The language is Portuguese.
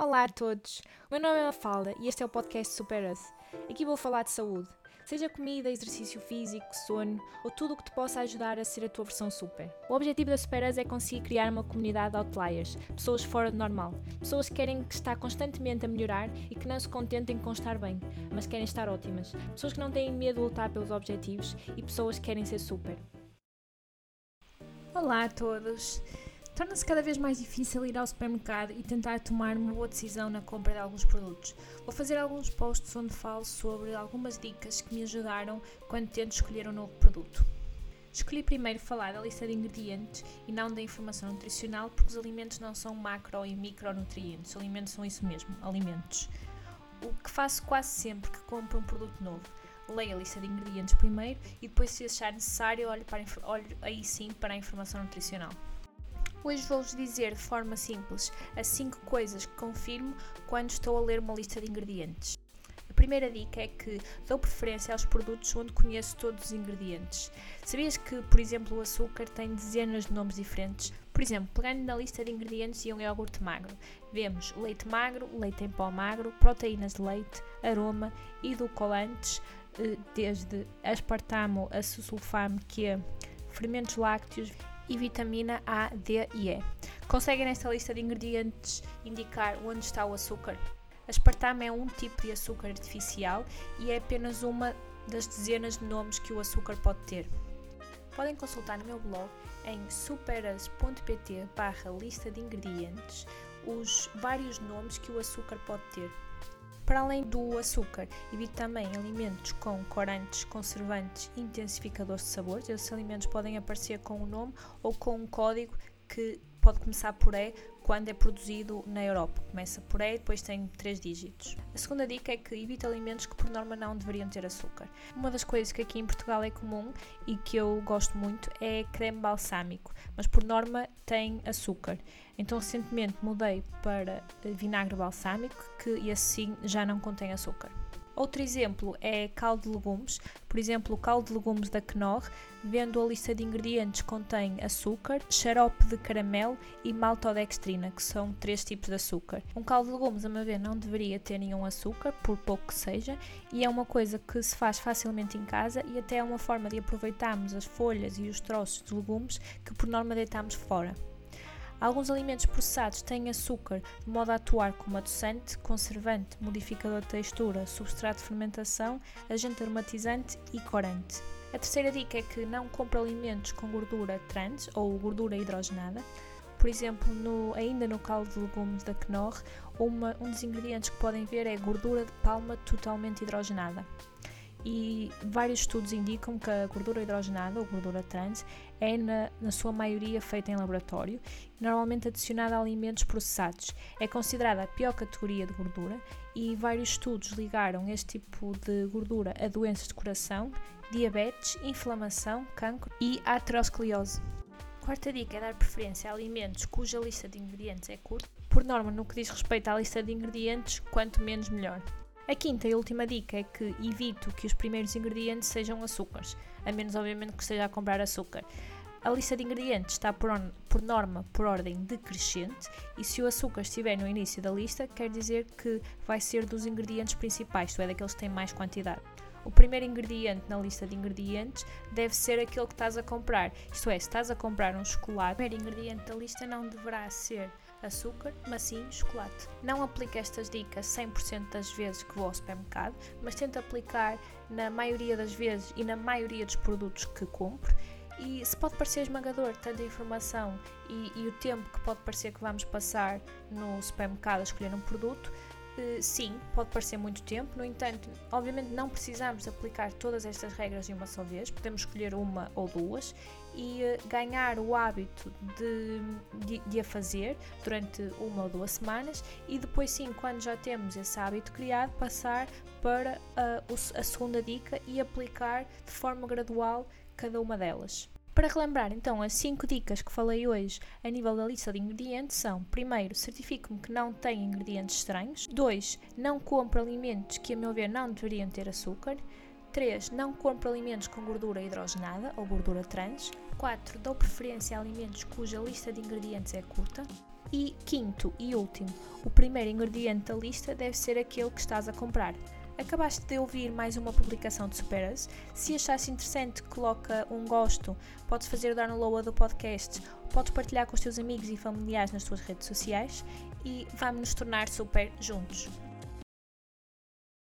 Olá a todos, o meu nome é Mafalda e este é o podcast Super Us. Aqui vou falar de saúde, seja comida, exercício físico, sono ou tudo o que te possa ajudar a ser a tua versão super. O objetivo da Super Us é conseguir criar uma comunidade de outliers, pessoas fora do normal, pessoas que querem estar constantemente a melhorar e que não se contentem com estar bem, mas querem estar ótimas, pessoas que não têm medo de lutar pelos objetivos e pessoas que querem ser super. Olá a todos! Torna-se cada vez mais difícil ir ao supermercado e tentar tomar uma boa decisão na compra de alguns produtos. Vou fazer alguns posts onde falo sobre algumas dicas que me ajudaram quando tento escolher um novo produto. Escolhi primeiro falar da lista de ingredientes e não da informação nutricional, porque os alimentos não são macro e micronutrientes, os alimentos são isso mesmo, alimentos. O que faço quase sempre que compro um produto novo. Leio a lista de ingredientes primeiro e depois, se achar necessário, olho, para, olho aí sim para a informação nutricional. Hoje vou-vos dizer de forma simples as 5 coisas que confirmo quando estou a ler uma lista de ingredientes. A primeira dica é que dou preferência aos produtos onde conheço todos os ingredientes. Sabias que, por exemplo, o açúcar tem dezenas de nomes diferentes? Por exemplo, pegando na lista de ingredientes de um iogurte magro, vemos leite magro, leite em pó magro, proteínas de leite, aroma, edulcorantes, eh, desde aspartamo a sulfame, que é fermentos lácteos e vitamina A, D e E. Conseguem nesta lista de ingredientes indicar onde está o açúcar? Aspartame é um tipo de açúcar artificial e é apenas uma das dezenas de nomes que o açúcar pode ter. Podem consultar no meu blog em superas.pt barra lista de ingredientes os vários nomes que o açúcar pode ter. Para além do açúcar, evite também alimentos com corantes, conservantes intensificadores de sabores. Esses alimentos podem aparecer com um nome ou com um código que pode começar por E quando é produzido na Europa. Começa por E e depois tem três dígitos. A segunda dica é que evite alimentos que por norma não deveriam ter açúcar. Uma das coisas que aqui em Portugal é comum e que eu gosto muito é creme balsâmico, mas por norma tem açúcar. Então recentemente mudei para vinagre balsâmico, que esse sim já não contém açúcar. Outro exemplo é caldo de legumes. Por exemplo, o caldo de legumes da Knorr, vendo a lista de ingredientes, contém açúcar, xarope de caramelo e maltodextrina, que são três tipos de açúcar. Um caldo de legumes, a meu ver, não deveria ter nenhum açúcar, por pouco que seja, e é uma coisa que se faz facilmente em casa e até é uma forma de aproveitarmos as folhas e os troços de legumes que por norma deitamos fora. Alguns alimentos processados têm açúcar de modo a atuar como adoçante, conservante, modificador de textura, substrato de fermentação, agente aromatizante e corante. A terceira dica é que não compre alimentos com gordura trans ou gordura hidrogenada. Por exemplo, no, ainda no caldo de legumes da Knorr, uma, um dos ingredientes que podem ver é gordura de palma totalmente hidrogenada e vários estudos indicam que a gordura hidrogenada ou gordura trans é na, na sua maioria feita em laboratório e normalmente adicionada a alimentos processados. É considerada a pior categoria de gordura e vários estudos ligaram este tipo de gordura a doenças de coração, diabetes, inflamação, cancro e aterosclerose. Quarta dica é dar preferência a alimentos cuja lista de ingredientes é curta. Por norma, no que diz respeito à lista de ingredientes, quanto menos melhor. A quinta e última dica é que evito que os primeiros ingredientes sejam açúcares, a menos obviamente que esteja a comprar açúcar. A lista de ingredientes está por, por, norma por ordem decrescente e se o açúcar estiver no início da lista, quer dizer que vai ser dos ingredientes principais, isto é, daqueles que têm mais quantidade. O primeiro ingrediente na lista de ingredientes deve ser aquele que estás a comprar, isto é, se estás a comprar um chocolate, o primeiro ingrediente da lista não deverá ser açúcar, mas sim chocolate. Não aplico estas dicas 100% das vezes que vou ao supermercado, mas tento aplicar na maioria das vezes e na maioria dos produtos que compro. E se pode parecer esmagador tanta informação e, e o tempo que pode parecer que vamos passar no supermercado a escolher um produto, eh, sim, pode parecer muito tempo, no entanto, obviamente não precisamos aplicar todas estas regras de uma só vez, podemos escolher uma ou duas e uh, ganhar o hábito de, de, de, a fazer durante uma ou duas semanas e depois sim, quando já temos esse hábito criado, passar para uh, a segunda dica e aplicar de forma gradual cada uma delas. Para relembrar, então, as 5 dicas que falei hoje a nível da lista de ingredientes são: primeiro, certifique-me que não tem ingredientes estranhos. 2. Não compre alimentos que, a meu ver, não deveriam ter açúcar. 3. Não compre alimentos com gordura hidrogenada ou gordura trans. 4. Dou preferência a alimentos cuja lista de ingredientes é curta. E quinto e último, o primeiro ingrediente da lista deve ser aquele que estás a comprar. Acabaste de ouvir mais uma publicação de Superas. Se achaste interessante, coloca um gosto. Podes fazer o download do podcast. Podes partilhar com os teus amigos e familiares nas tuas redes sociais. E vamos nos tornar super juntos.